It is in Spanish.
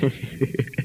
Ha.